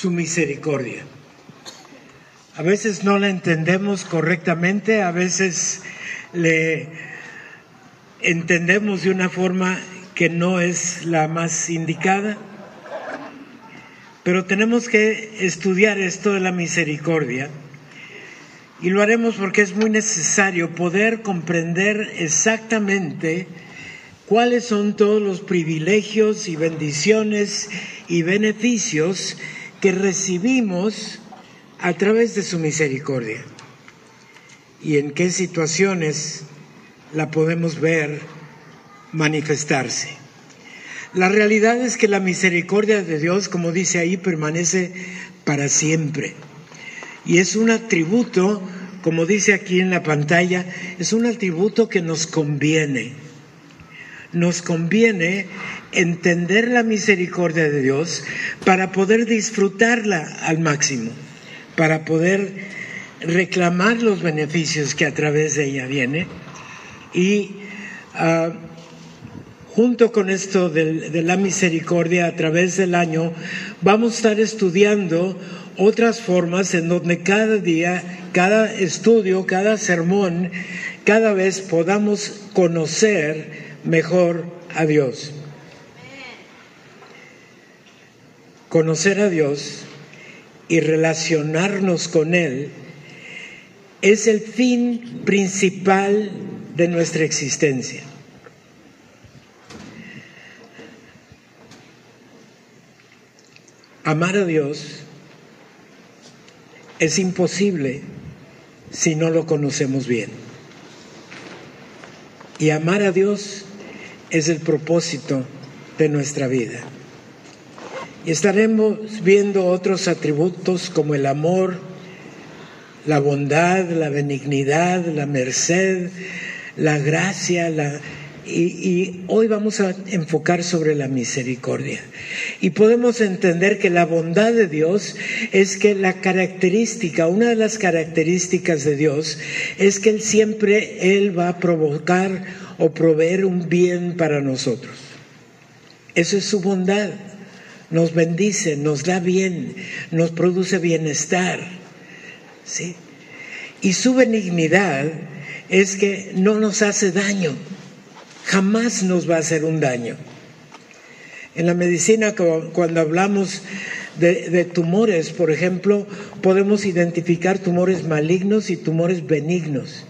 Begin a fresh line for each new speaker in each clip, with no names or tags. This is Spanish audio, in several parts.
su misericordia. A veces no la entendemos correctamente, a veces le entendemos de una forma que no es la más indicada, pero tenemos que estudiar esto de la misericordia y lo haremos porque es muy necesario poder comprender exactamente cuáles son todos los privilegios y bendiciones y beneficios que recibimos a través de su misericordia y en qué situaciones la podemos ver manifestarse. La realidad es que la misericordia de Dios, como dice ahí, permanece para siempre. Y es un atributo, como dice aquí en la pantalla, es un atributo que nos conviene nos conviene entender la misericordia de Dios para poder disfrutarla al máximo, para poder reclamar los beneficios que a través de ella viene y ah, junto con esto de, de la misericordia a través del año vamos a estar estudiando otras formas en donde cada día, cada estudio, cada sermón, cada vez podamos conocer mejor a Dios. Conocer a Dios y relacionarnos con Él es el fin principal de nuestra existencia. Amar a Dios es imposible si no lo conocemos bien. Y amar a Dios es el propósito de nuestra vida. Y estaremos viendo otros atributos como el amor, la bondad, la benignidad, la merced, la gracia. Y, y, hoy vamos a enfocar sobre la misericordia. Y podemos entender que la bondad de Dios es que la característica, una de las características de Dios es que Él siempre, Él va a provocar o proveer un bien para nosotros. Eso es su bondad. Nos bendice, nos da bien, nos produce bienestar. ¿sí? Y su benignidad es que no nos hace daño, jamás nos va a hacer un daño. En la medicina, cuando hablamos de, de, tumores, por ejemplo, podemos identificar tumores malignos y tumores benignos.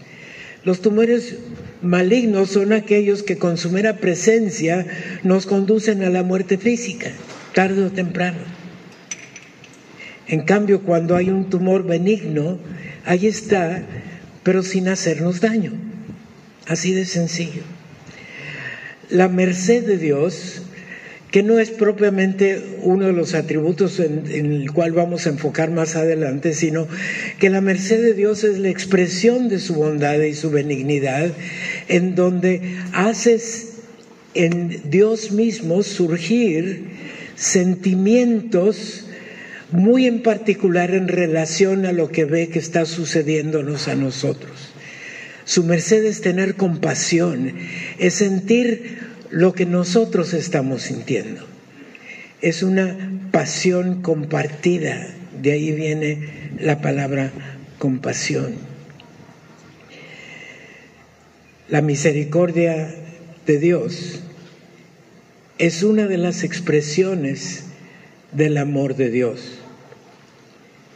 Los tumores malignos son aquellos que con su mera presencia nos conducen a la muerte física, tarde o temprano. En cambio, cuando hay un tumor benigno, ahí está, pero sin hacernos daño. Así de sencillo. La merced de Dios que no es propiamente uno de los atributos en, el cual vamos a enfocar más adelante, sino que la merced de Dios es la expresión de su bondad y su benignidad, en donde haces en Dios mismo surgir sentimientos muy en particular en relación a lo que ve que está sucediéndonos a nosotros. Su merced es tener compasión, es sentir lo que nosotros estamos sintiendo. Es una pasión compartida, de ahí viene la palabra compasión. La misericordia de Dios es una de las expresiones del amor de Dios.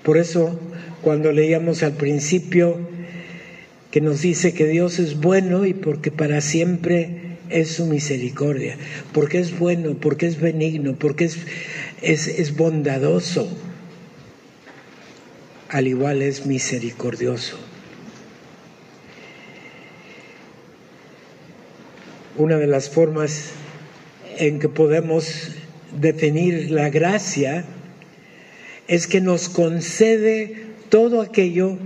Por eso, cuando leíamos al principio que nos dice que Dios es bueno y porque para siempre es su misericordia, porque es bueno, porque es benigno, porque es, es, bondadoso, al igual es misericordioso. Una de las formas en que podemos definir la gracia es que nos concede todo aquello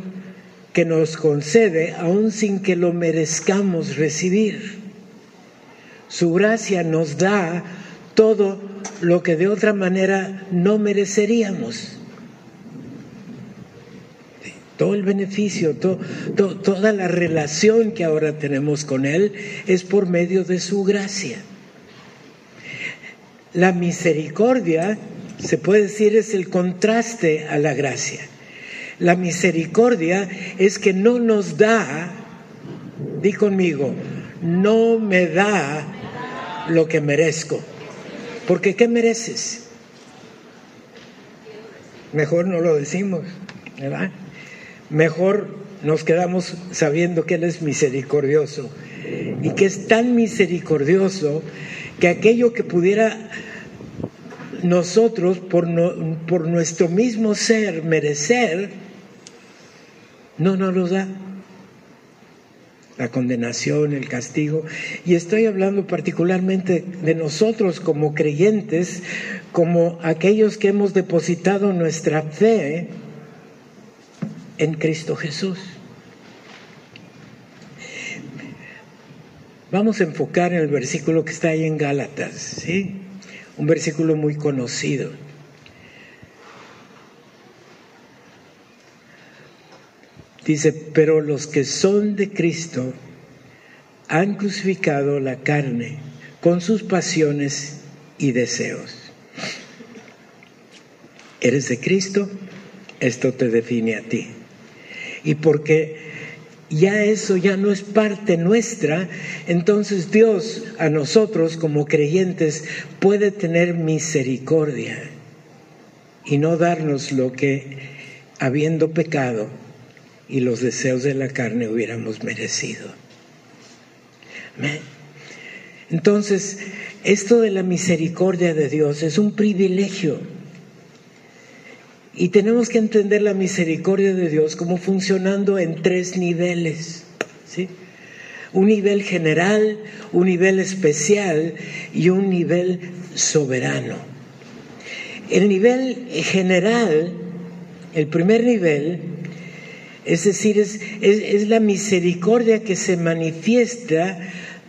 que nos concede, aun sin que lo merezcamos recibir. Su gracia nos da todo lo que de otra manera no mereceríamos. Todo el beneficio, toda la relación que ahora tenemos con Él es por medio de su gracia. La misericordia se puede decir, es el contraste a la gracia. La misericordia es que no nos da, di conmigo, no me da lo que merezco. Porque ¿qué mereces? Mejor no lo decimos, ¿verdad? Mejor nos quedamos sabiendo que Él es misericordioso y que es tan misericordioso que aquello que pudiera nosotros por, por nuestro mismo ser merecer, no nos lo da. La condenación, el castigo. Y estoy hablando particularmente de nosotros como creyentes, como aquellos que hemos depositado nuestra fe en Cristo Jesús. Vamos a enfocar en el versículo que está ahí en Gálatas, ¿sí? Un versículo muy conocido. Dice, pero los que son de Cristo han crucificado la carne con sus pasiones y deseos. ¿Eres de Cristo? Esto te define a ti. Y porque ya eso ya no es parte nuestra, entonces Dios a nosotros como creyentes puede tener misericordia y no darnos lo que habiendo pecado y los deseos de la carne hubiéramos merecido. Entonces, esto de la misericordia de Dios es un privilegio. Y tenemos que entender la misericordia de Dios como funcionando en tres niveles. ¿sí? Un nivel general, un nivel especial y un nivel soberano. El nivel general, el primer nivel, es decir, es, la misericordia que se manifiesta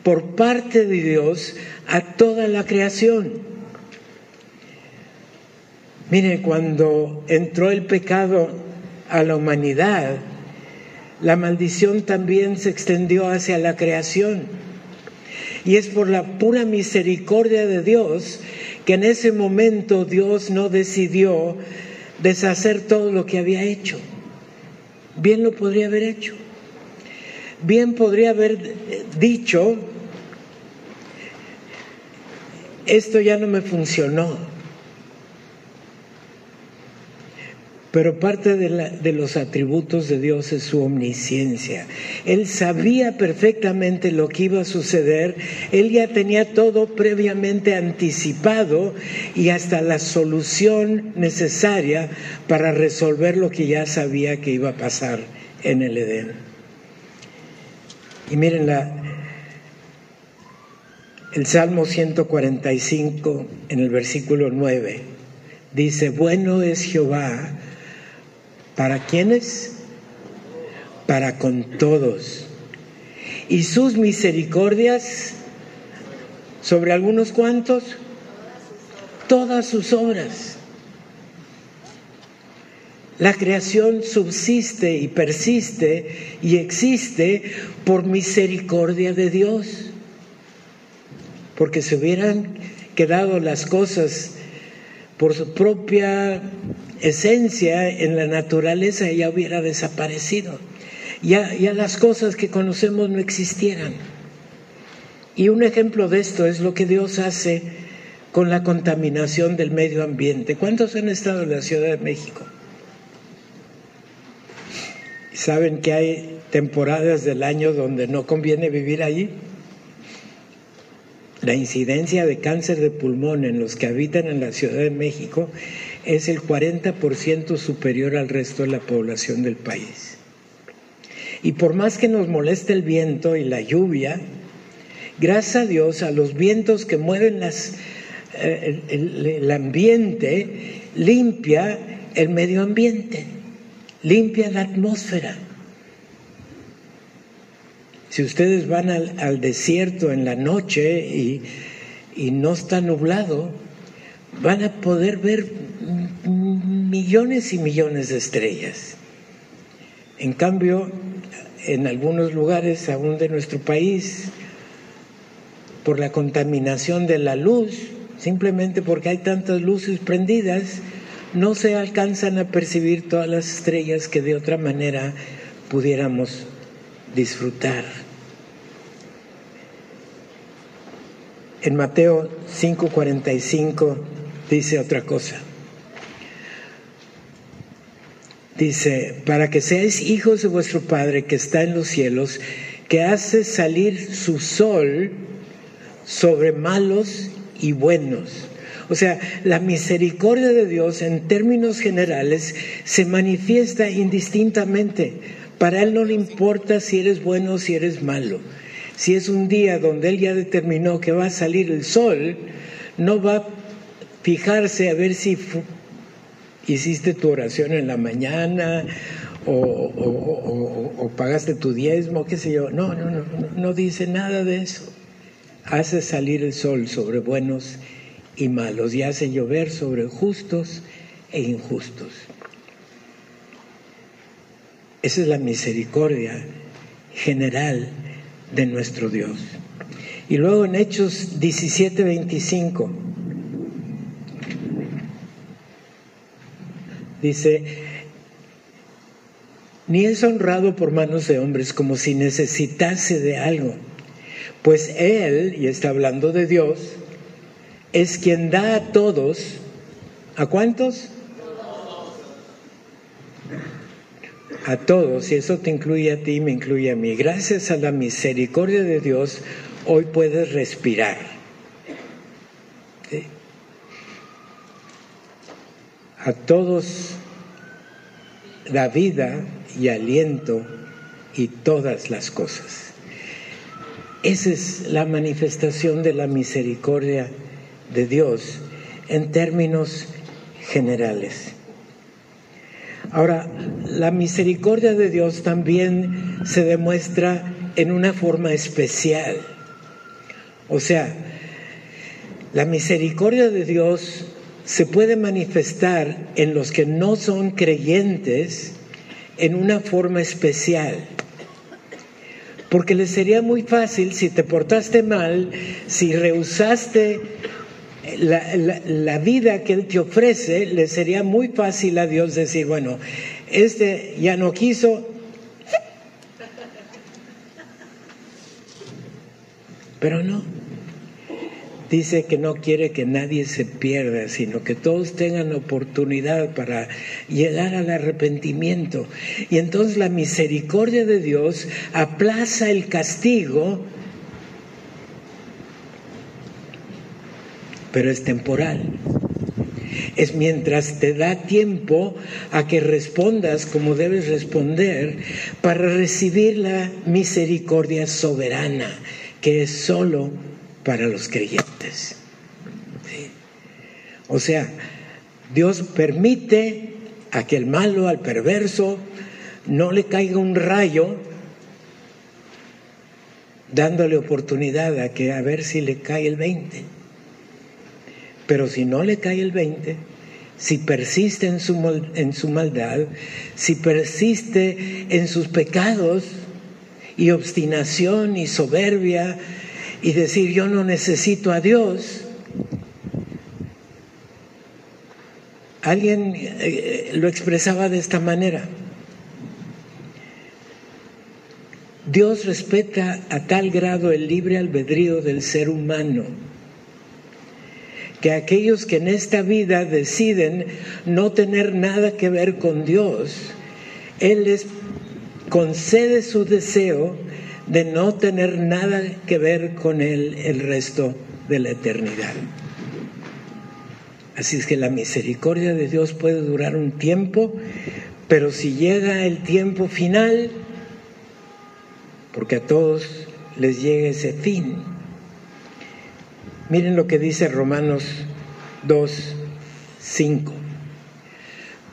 por parte de Dios a toda la creación. Miren, cuando entró el pecado a la humanidad, la maldición también se extendió hacia la creación. Y es por la pura misericordia de Dios que en ese momento Dios no decidió deshacer todo lo que había hecho. Bien lo podría haber hecho. Bien podría haber dicho, esto ya no me funcionó. Pero parte de, los atributos de Dios es su omnisciencia. Él sabía perfectamente lo que iba a suceder, él ya tenía todo previamente anticipado y hasta la solución necesaria para resolver lo que ya sabía que iba a pasar en el Edén. Y miren la, el Salmo 145 en el versículo 9 dice, bueno es Jehová ¿Para quiénes? Para con todos. Y sus misericordias sobre algunos cuantos, todas sus obras. La creación subsiste y persiste y existe por misericordia de Dios. Porque se hubieran quedado las cosas por su propia esencia en la naturaleza ya hubiera desaparecido. Ya, ya las cosas que conocemos no existieran. Y un ejemplo de esto es lo que Dios hace con la contaminación del medio ambiente. ¿Cuántos han estado en la Ciudad de México? ¿Saben que hay temporadas del año donde no conviene vivir allí? La incidencia de cáncer de pulmón en los que habitan en la Ciudad de México es el 40% superior al resto de la población del país. Y por más que nos moleste el viento y la lluvia, gracias a Dios, a los vientos que mueven las, eh, el, ambiente, limpia el medio ambiente, limpia la atmósfera. Si ustedes van al, desierto en la noche y, y no está nublado, van a poder ver millones y millones de estrellas. En cambio, en algunos lugares aún de nuestro país, por la contaminación de la luz, simplemente porque hay tantas luces prendidas, no se alcanzan a percibir todas las estrellas que de otra manera pudiéramos disfrutar. En Mateo 5:45 dice otra cosa. Dice, para que seáis hijos de vuestro Padre que está en los cielos, que hace salir su sol sobre malos y buenos. O sea, la misericordia de Dios en términos generales se manifiesta indistintamente. Para Él no le importa si eres bueno o si eres malo. Si es un día donde Él ya determinó que va a salir el sol, no va a fijarse a ver si hiciste tu oración en la mañana o, pagaste tu diezmo, qué sé yo. No, no, no, no dice nada de eso. Hace salir el sol sobre buenos y malos y hace llover sobre justos e injustos. Esa es la misericordia general de nuestro Dios. Y luego en Hechos 17, 25 Dice, ni es honrado por manos de hombres como si necesitase de algo, pues Él, y está hablando de Dios, es quien da a todos, ¿a cuántos? A todos, y eso te incluye a ti y me incluye a mí. Gracias a la misericordia de Dios, hoy puedes respirar. A todos la vida y aliento y todas las cosas. Esa es la manifestación de la misericordia de Dios en términos generales. Ahora, la misericordia de Dios también se demuestra en una forma especial. O sea, la misericordia de Dios se puede manifestar en los que no son creyentes en una forma especial. Porque le sería muy fácil si te portaste mal, si rehusaste la, vida que Él te ofrece, le sería muy fácil a Dios decir, bueno, este ya no quiso, pero no dice que no quiere que nadie se pierda, sino que todos tengan oportunidad para llegar al arrepentimiento. Y entonces la misericordia de Dios aplaza el castigo, pero es temporal. Es mientras te da tiempo a que respondas como debes responder para recibir la misericordia soberana, que es solo para los creyentes. O sea, Dios permite a que el malo, al perverso, no le caiga un rayo, dándole oportunidad a que a ver si le cae el 20. Pero si no le cae el 20, si persiste en su, en su maldad, si persiste en sus pecados y obstinación y soberbia y decir yo no necesito a Dios. Alguien eh, lo expresaba de esta manera. Dios respeta a tal grado el libre albedrío del ser humano que aquellos que en esta vida deciden no tener nada que ver con Dios, Él les concede su deseo de no tener nada que ver con Él el resto de la eternidad. Así es que la misericordia de Dios puede durar un tiempo, pero si llega el tiempo final, porque a todos les llega ese fin. Miren lo que dice Romanos 2, 5.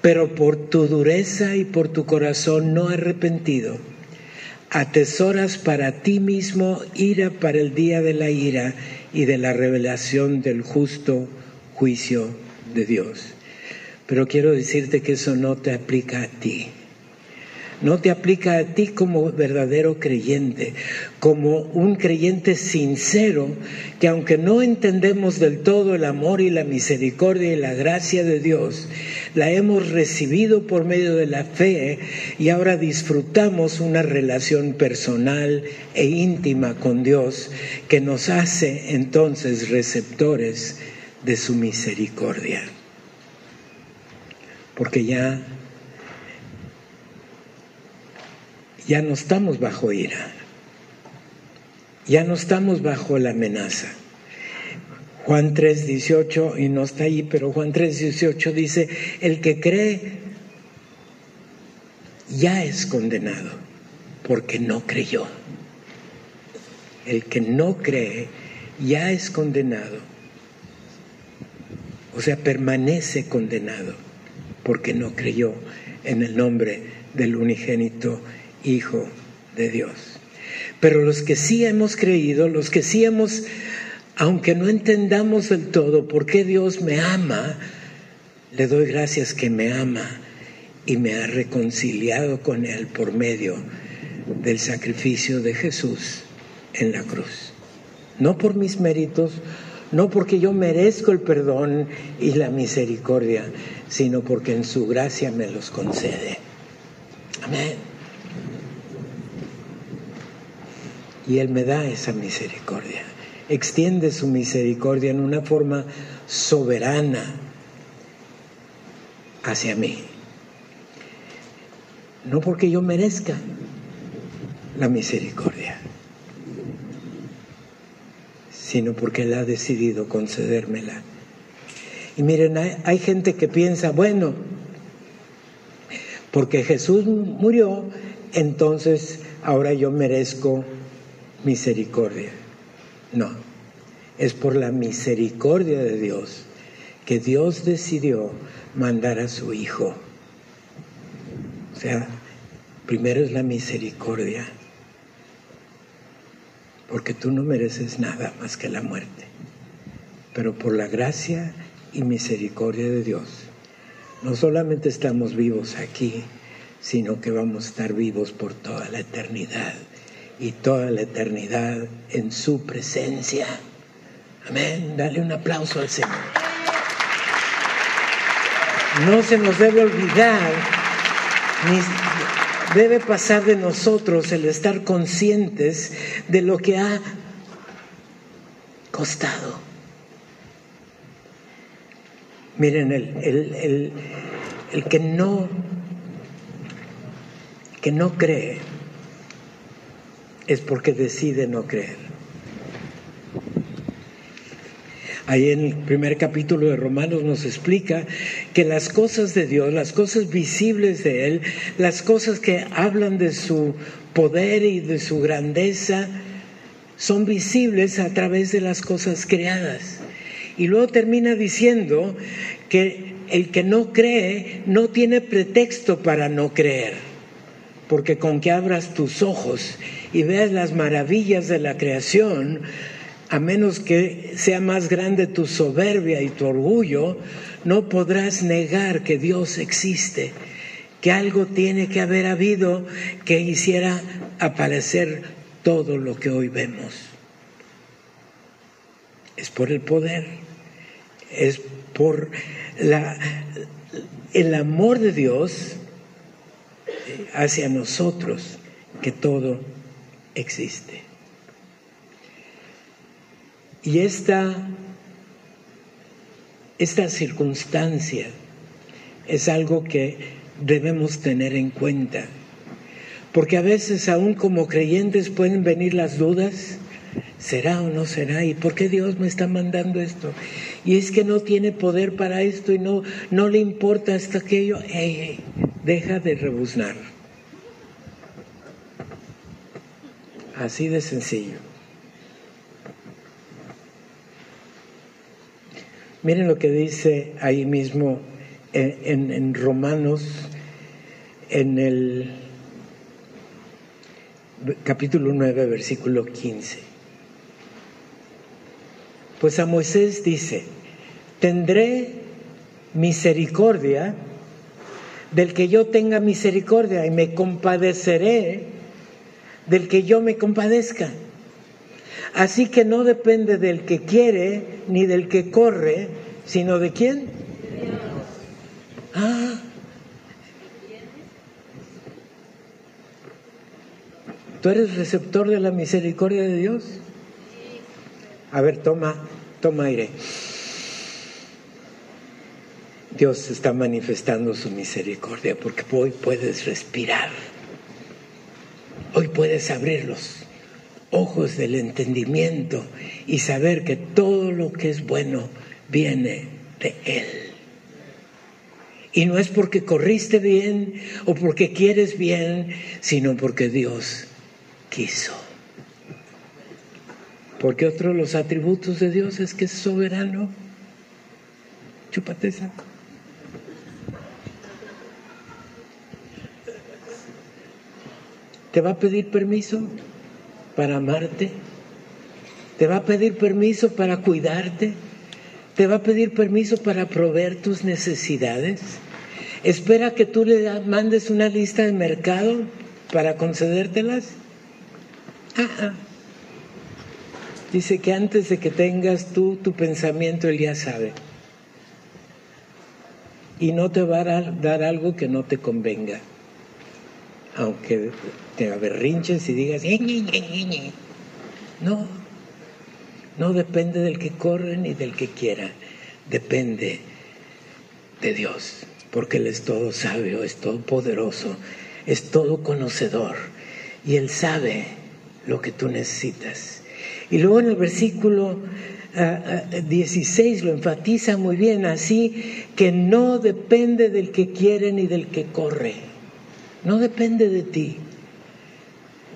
Pero por tu dureza y por tu corazón no arrepentido, atesoras para ti mismo ira para el día de la ira y de la revelación del justo juicio de Dios. Pero quiero decirte que eso no te aplica a ti. No te aplica a ti como verdadero creyente, como un creyente sincero, que aunque no entendemos del todo el amor y la misericordia y la gracia de Dios, la hemos recibido por medio de la fe y ahora disfrutamos una relación personal e íntima con Dios que nos hace entonces receptores de su misericordia. Porque ya ya no estamos bajo ira, ya no estamos bajo la amenaza. Juan 3, 18, y no está ahí, pero Juan 3, 18 dice, el que cree ya es condenado porque no creyó. El que no cree ya es condenado. O sea, permanece condenado porque no creyó en el nombre del unigénito Hijo de Dios. Pero los que sí hemos creído, los que sí hemos, aunque no entendamos del todo por qué Dios me ama, le doy gracias que me ama y me ha reconciliado con Él por medio del sacrificio de Jesús en la cruz. No por mis méritos, no porque yo merezco el perdón y la misericordia, sino porque en su gracia me los concede. Amén. Y Él me da esa misericordia. Extiende su misericordia en una forma soberana hacia mí. No porque yo merezca la misericordia, sino porque Él ha decidido concedérmela. Y miren, hay, hay gente que piensa, bueno, porque Jesús murió, entonces ahora yo merezco misericordia. No, es por la misericordia de Dios que Dios decidió mandar a su Hijo. O sea, primero es la misericordia, porque tú no mereces nada más que la muerte, pero por la gracia y misericordia de Dios, no solamente estamos vivos aquí, sino que vamos a estar vivos por toda la eternidad y toda la eternidad en su presencia. Amén. Dale un aplauso al Señor. No se nos debe olvidar, ni debe pasar de nosotros el estar conscientes de lo que ha costado. Miren, el, el, el que no, que no cree, es porque decide no creer. Ahí en el primer capítulo de Romanos nos explica que las cosas de Dios, las cosas visibles de Él, las cosas que hablan de su poder y de su grandeza, son visibles a través de las cosas creadas. Y luego termina diciendo que el que no cree no tiene pretexto para no creer, porque con que abras tus ojos y veas las maravillas de la creación, a menos que sea más grande tu soberbia y tu orgullo, no podrás negar que Dios existe, que algo tiene que haber habido que hiciera aparecer todo lo que hoy vemos. Es por el poder, es por el amor de Dios hacia nosotros que todo existe. Y esta, esta circunstancia es algo que debemos tener en cuenta, porque a veces aún como creyentes pueden venir las dudas, ¿será o no será? ¿Y por qué Dios me está mandando esto? Y es que no tiene poder para esto y no, no le importa hasta aquello. Deja de rebuznar Así de sencillo. Miren lo que dice ahí mismo en, Romanos, en el capítulo 9, versículo 15. Pues a Moisés dice, tendré misericordia del que yo tenga misericordia y me compadeceré del que yo me compadezca. Así que no depende del que quiere ni del que corre, sino de quién. Ah. ¿Tú eres receptor de la misericordia de Dios? A ver, toma, toma aire. Dios está manifestando su misericordia porque hoy puedes respirar. Hoy puedes abrir los ojos del entendimiento y saber que todo lo que es bueno viene de Él. Y no es porque corriste bien o porque quieres bien, sino porque Dios quiso. Porque otro de los atributos de Dios es que es soberano. Chúpate esa. ¿Te va a pedir permiso para amarte? ¿Te va a pedir permiso para cuidarte? ¿Te va a pedir permiso para proveer tus necesidades? ¿Espera que tú le mandes una lista de mercado para concedértelas? Dice que antes de que tengas tú tu pensamiento, Él ya sabe. Y no te va a dar algo que no te convenga aunque te aberrinches y digas, no, no depende del que corre ni del que quiera, depende de Dios, porque Él es todo sabio, es todo poderoso, es todo conocedor y Él sabe lo que tú necesitas. Y luego en el versículo 16 lo enfatiza muy bien, así que no depende del que quiere ni del que corre no depende de ti.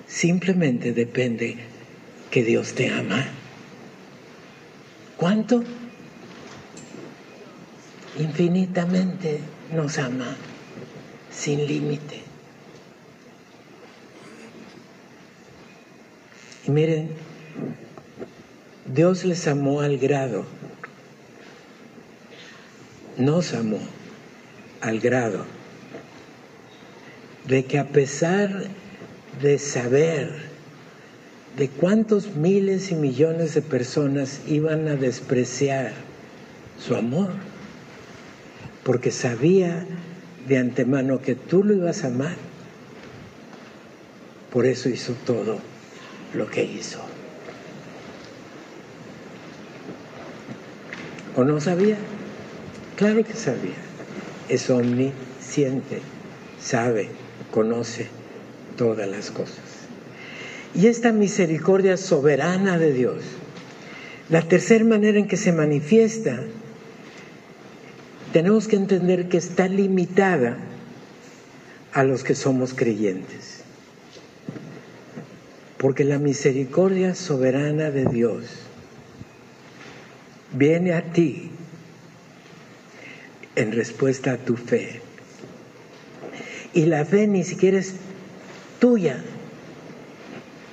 Simplemente depende que Dios te ama. ¿Cuánto? Infinitamente nos ama, sin límite. Y miren, Dios les amó al grado, nos amó al grado de que a pesar de saber de cuántos miles y millones de personas iban a despreciar su amor, porque sabía de antemano que tú lo ibas a amar, por eso hizo todo lo que hizo. ¿O no sabía? Claro que sabía. Es omnisciente, sabe conoce todas las cosas. Y esta misericordia soberana de Dios, la tercera manera en que se manifiesta, tenemos que entender que está limitada a los que somos creyentes. Porque la misericordia soberana de Dios viene a ti en respuesta a tu fe. Y la fe ni siquiera es tuya,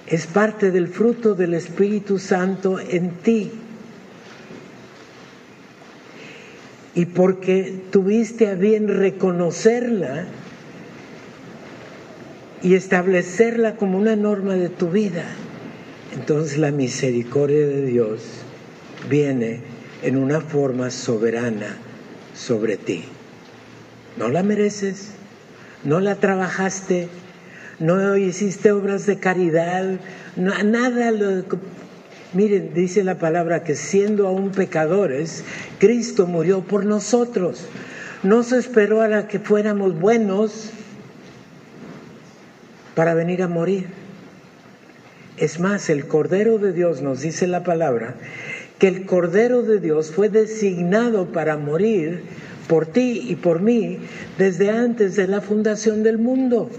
es parte del fruto del Espíritu Santo en ti. Y porque tuviste a bien reconocerla y establecerla como una norma de tu vida, entonces la misericordia de Dios viene en una forma soberana sobre ti. No la mereces, no la trabajaste, no hiciste obras de caridad, nada. Lo, miren, dice la palabra que siendo aún pecadores, Cristo murió por nosotros. No se esperó a la que fuéramos buenos para venir a morir. Es más, el Cordero de Dios nos dice la palabra que el Cordero de Dios fue designado para morir por ti y por mí desde antes de la fundación del mundo.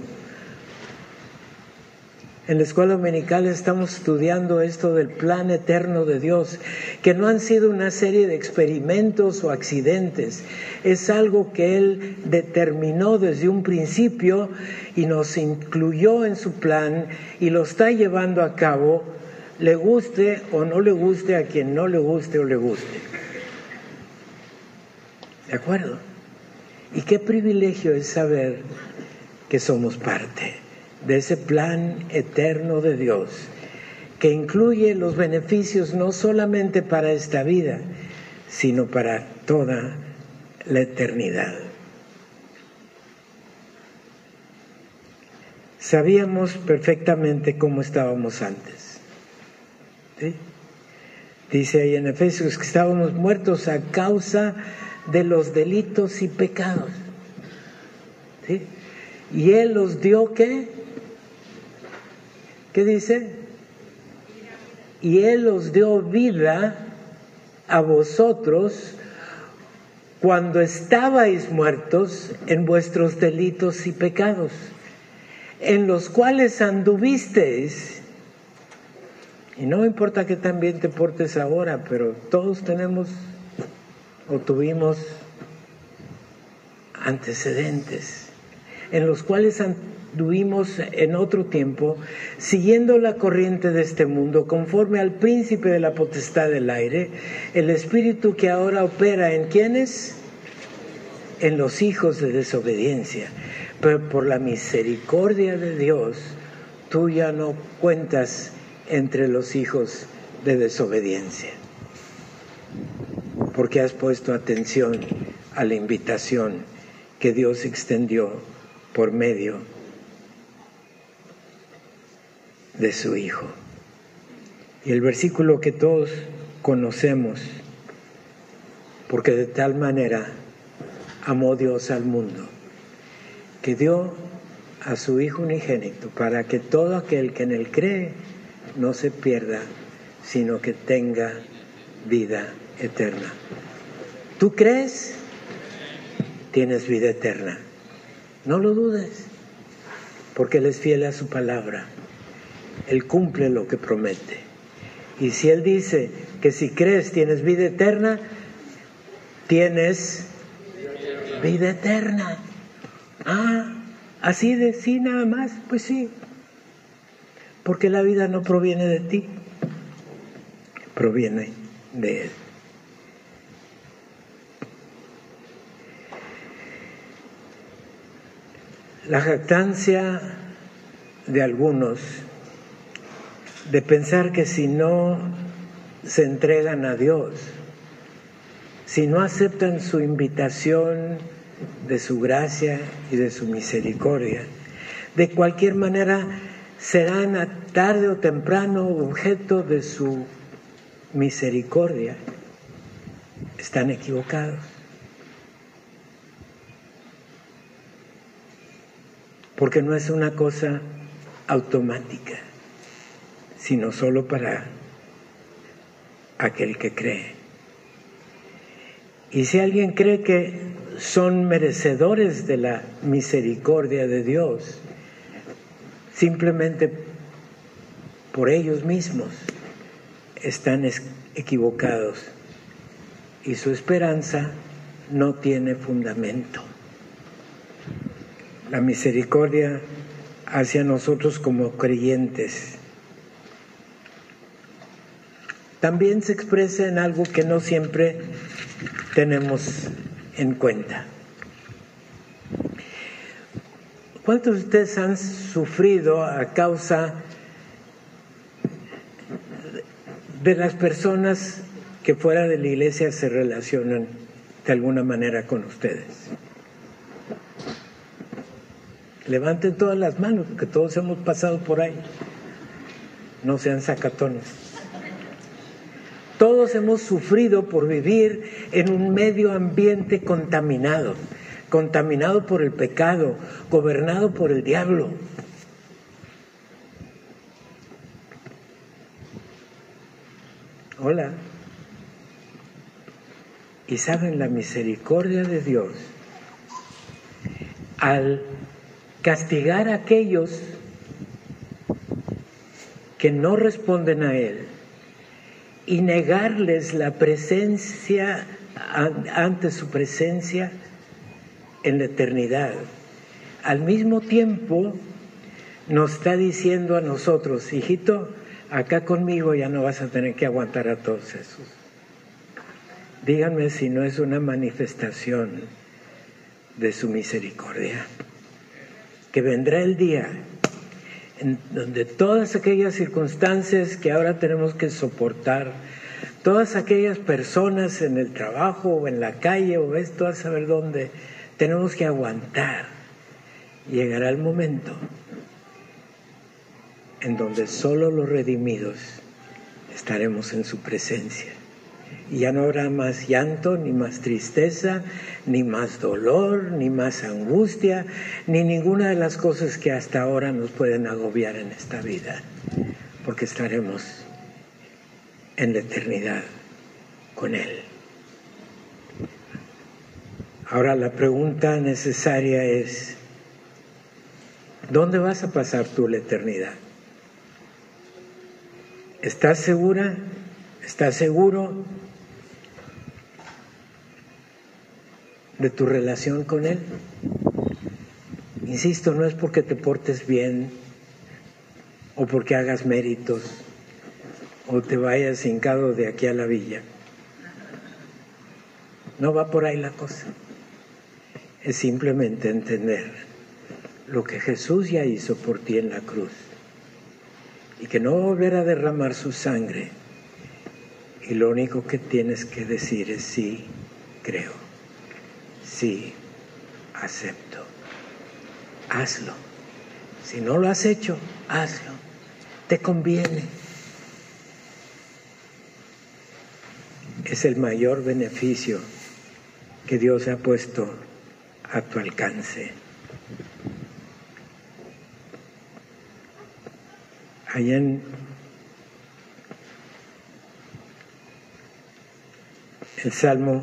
En la escuela dominical estamos estudiando esto del plan eterno de Dios, que no han sido una serie de experimentos o accidentes, es algo que Él determinó desde un principio y nos incluyó en su plan y lo está llevando a cabo, le guste o no le guste a quien no le guste o le guste. ¿De acuerdo? Y qué privilegio es saber que somos parte de ese plan eterno de Dios, que incluye los beneficios no solamente para esta vida, sino para toda la eternidad. Sabíamos perfectamente cómo estábamos antes. Dice ahí en Efesios que estábamos muertos a causa de los delitos y pecados. Y Él los dio qué? ¿Qué dice? Y Él os dio vida a vosotros cuando estabais muertos en vuestros delitos y pecados, en los cuales anduvisteis. Y no importa que también te portes ahora, pero todos tenemos o tuvimos antecedentes en los cuales anduvimos en otro tiempo, siguiendo la corriente de este mundo, conforme al príncipe de la potestad del aire, el espíritu que ahora opera en quienes? En los hijos de desobediencia. Pero por la misericordia de Dios, tú ya no cuentas entre los hijos de desobediencia porque has puesto atención a la invitación que Dios extendió por medio de su Hijo. Y el versículo que todos conocemos, porque de tal manera amó Dios al mundo, que dio a su Hijo unigénito para que todo aquel que en él cree no se pierda, sino que tenga vida eterna. ¿Tú crees? Tienes vida eterna. No lo dudes, porque Él es fiel a su palabra. Él cumple lo que promete. Y si Él dice que si crees tienes vida eterna, tienes vida eterna. Ah, así de sí nada más, pues sí. Porque la vida no proviene de ti, proviene de Él. La jactancia de algunos de pensar que si no se entregan a Dios, si no aceptan su invitación de su gracia y de su misericordia, de cualquier manera serán tarde o temprano objeto de su misericordia. Están equivocados. Porque no es una cosa automática, sino solo para aquel que cree. Y si alguien cree que son merecedores de la misericordia de Dios, simplemente por ellos mismos están equivocados y su esperanza no tiene fundamento la misericordia hacia nosotros como creyentes. También se expresa en algo que no siempre tenemos en cuenta. ¿Cuántos de ustedes han sufrido a causa de las personas que fuera de la iglesia se relacionan de alguna manera con ustedes? Levanten todas las manos, porque todos hemos pasado por ahí. No sean sacatones. Todos hemos sufrido por vivir en un medio ambiente contaminado, contaminado por el pecado, gobernado por el diablo. Hola. Y saben la misericordia de Dios al castigar a aquellos que no responden a Él y negarles la presencia ante su presencia en la eternidad. Al mismo tiempo nos está diciendo a nosotros, hijito, acá conmigo ya no vas a tener que aguantar a todos esos. Díganme si no es una manifestación de su misericordia. Que vendrá el día en donde todas aquellas circunstancias que ahora tenemos que soportar, todas aquellas personas en el trabajo o en la calle o esto a saber dónde, tenemos que aguantar. Llegará el momento en donde solo los redimidos estaremos en su presencia. Y ya no habrá más llanto, ni más tristeza, ni más dolor, ni más angustia, ni ninguna de las cosas que hasta ahora nos pueden agobiar en esta vida, porque estaremos en la eternidad con Él. Ahora la pregunta necesaria es, ¿dónde vas a pasar tú la eternidad? ¿Estás segura? ¿Estás seguro de tu relación con Él? Insisto, no es porque te portes bien o porque hagas méritos o te vayas hincado de aquí a la villa. No va por ahí la cosa. Es simplemente entender lo que Jesús ya hizo por ti en la cruz y que no volverá a derramar su sangre. Y lo único que tienes que decir es sí, creo, sí, acepto. Hazlo. Si no lo has hecho, hazlo. Te conviene. Es el mayor beneficio que Dios ha puesto a tu alcance. allá en el Salmo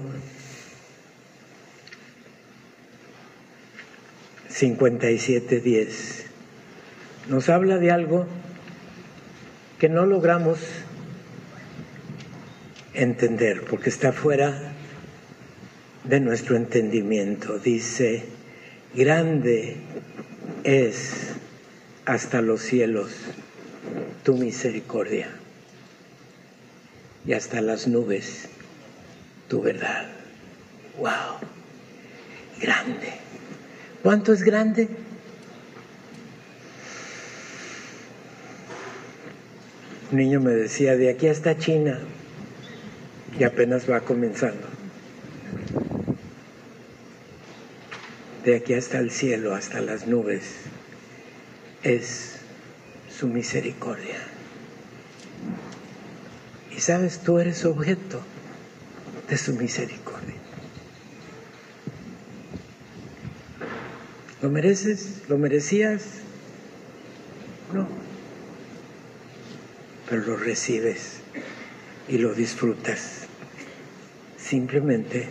57, 10, nos habla de algo que no logramos entender porque está fuera de nuestro entendimiento. Dice, grande es hasta los cielos tu misericordia y hasta las nubes tu verdad. ¡Wow! Grande. ¿Cuánto es grande? Un niño me decía, de aquí hasta China, y apenas va comenzando. De aquí hasta el cielo, hasta las nubes, es su misericordia. Y sabes, tú eres objeto de su misericordia. ¿Lo mereces? ¿Lo merecías? No. Pero lo recibes y lo disfrutas simplemente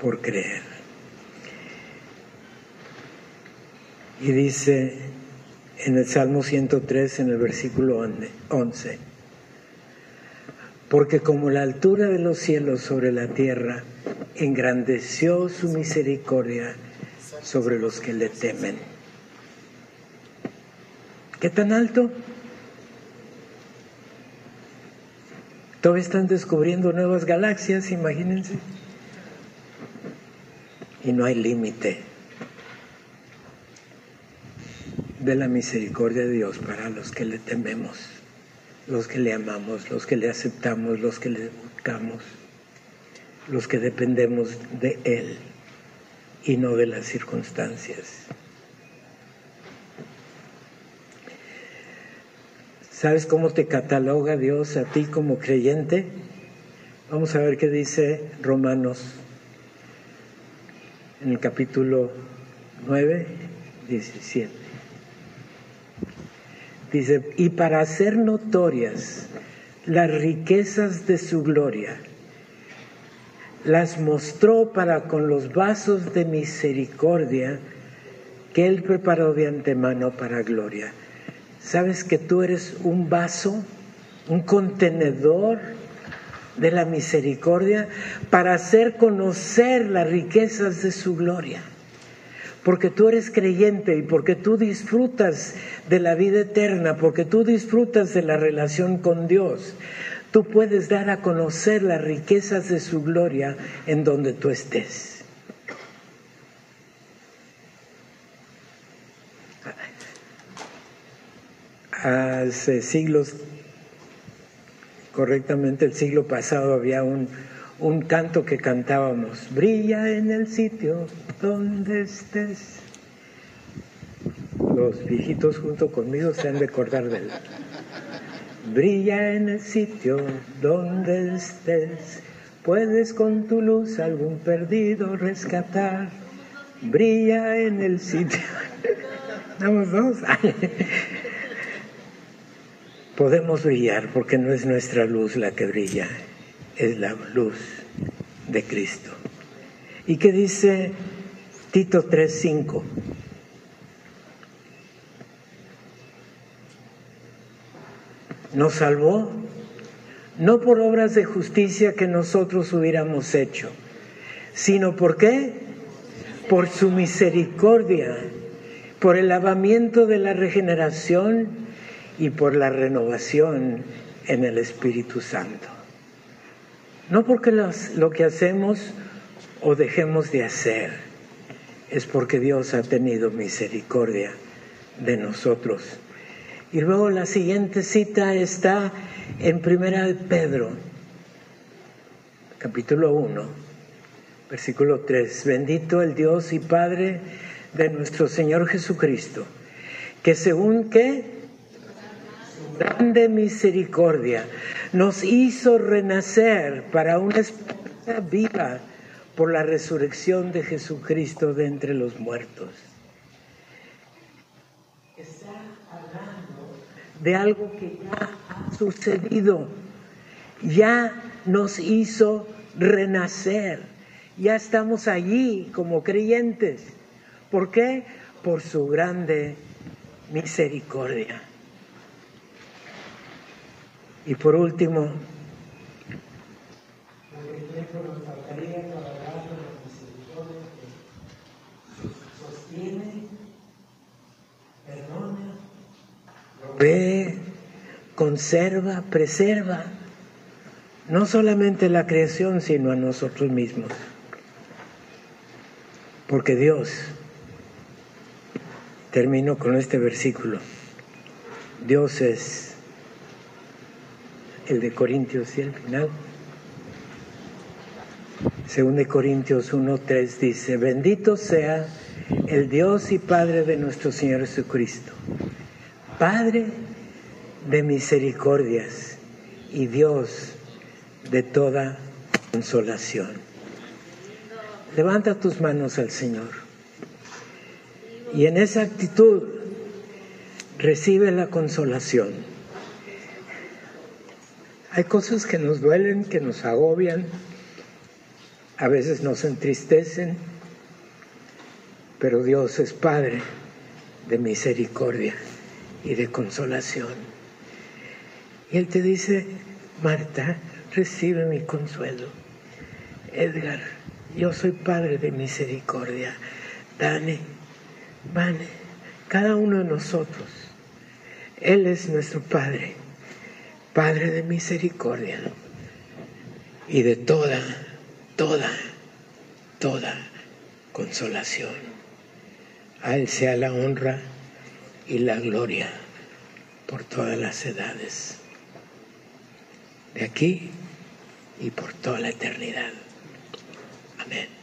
por creer. Y dice en el Salmo 103, en el versículo 11. Porque como la altura de los cielos sobre la tierra, engrandeció su misericordia sobre los que le temen. ¿Qué tan alto? Todavía están descubriendo nuevas galaxias, imagínense. Y no hay límite de la misericordia de Dios para los que le tememos, los que le amamos, los que le aceptamos, los que le buscamos, los que dependemos de Él y no de las circunstancias. ¿Sabes cómo te cataloga Dios a ti como creyente? Vamos a ver qué dice Romanos en el capítulo 9, 17. Dice, y para hacer notorias las riquezas de su gloria, las mostró para con los vasos de misericordia que Él preparó de antemano para gloria. ¿Sabes que tú eres un vaso, un contenedor de la misericordia para hacer conocer las riquezas de su gloria? porque tú eres creyente y porque tú disfrutas de la vida eterna, porque tú disfrutas de la relación con Dios, tú puedes dar a conocer las riquezas de su gloria en donde tú estés. Hace siglos, correctamente el siglo pasado, había un un canto que cantábamos, brilla en el sitio donde estés. Los viejitos junto conmigo se han de acordar de él. Brilla en el sitio donde estés, puedes con tu luz algún perdido rescatar. Brilla en el sitio. Damos dos. Podemos brillar porque no es nuestra luz la que brilla, es la luz de Cristo. ¿Y qué dice Tito 3:5? nos salvó, no por obras de justicia que nosotros hubiéramos hecho, sino por qué? Por su misericordia, por el lavamiento de la regeneración y por la renovación en el Espíritu Santo. No porque lo que hacemos o dejemos de hacer, es porque Dios ha tenido misericordia de nosotros y luego la siguiente cita está en Primera de Pedro, capítulo 1, versículo 3. Bendito el Dios y Padre de nuestro Señor Jesucristo, que según que grande misericordia nos hizo renacer para una esperanza viva por la resurrección de Jesucristo de entre los muertos de algo que ya ha sucedido, ya nos hizo renacer, ya estamos allí como creyentes. ¿Por qué? Por su grande misericordia. Y por último, ve, conserva, preserva, no solamente la creación, sino a nosotros mismos. Porque Dios, termino con este versículo, Dios es el de Corintios y el final. Según de Corintios 1.3 dice, bendito sea el Dios y Padre de nuestro Señor Jesucristo Padre de misericordias y Dios de toda consolación. Levanta tus manos al Señor y en esa actitud recibe la consolación. Hay cosas que nos duelen, que nos agobian, a veces nos entristecen, pero Dios es Padre de misericordia y de consolación. Y Él te dice, Marta, recibe mi consuelo. Edgar, yo soy Padre de misericordia. Dani, Vane, cada uno de nosotros. Él es nuestro Padre, Padre de misericordia y de toda, toda, toda consolación. A Él sea la honra y la gloria por todas las edades, de aquí y por toda la eternidad. Amén.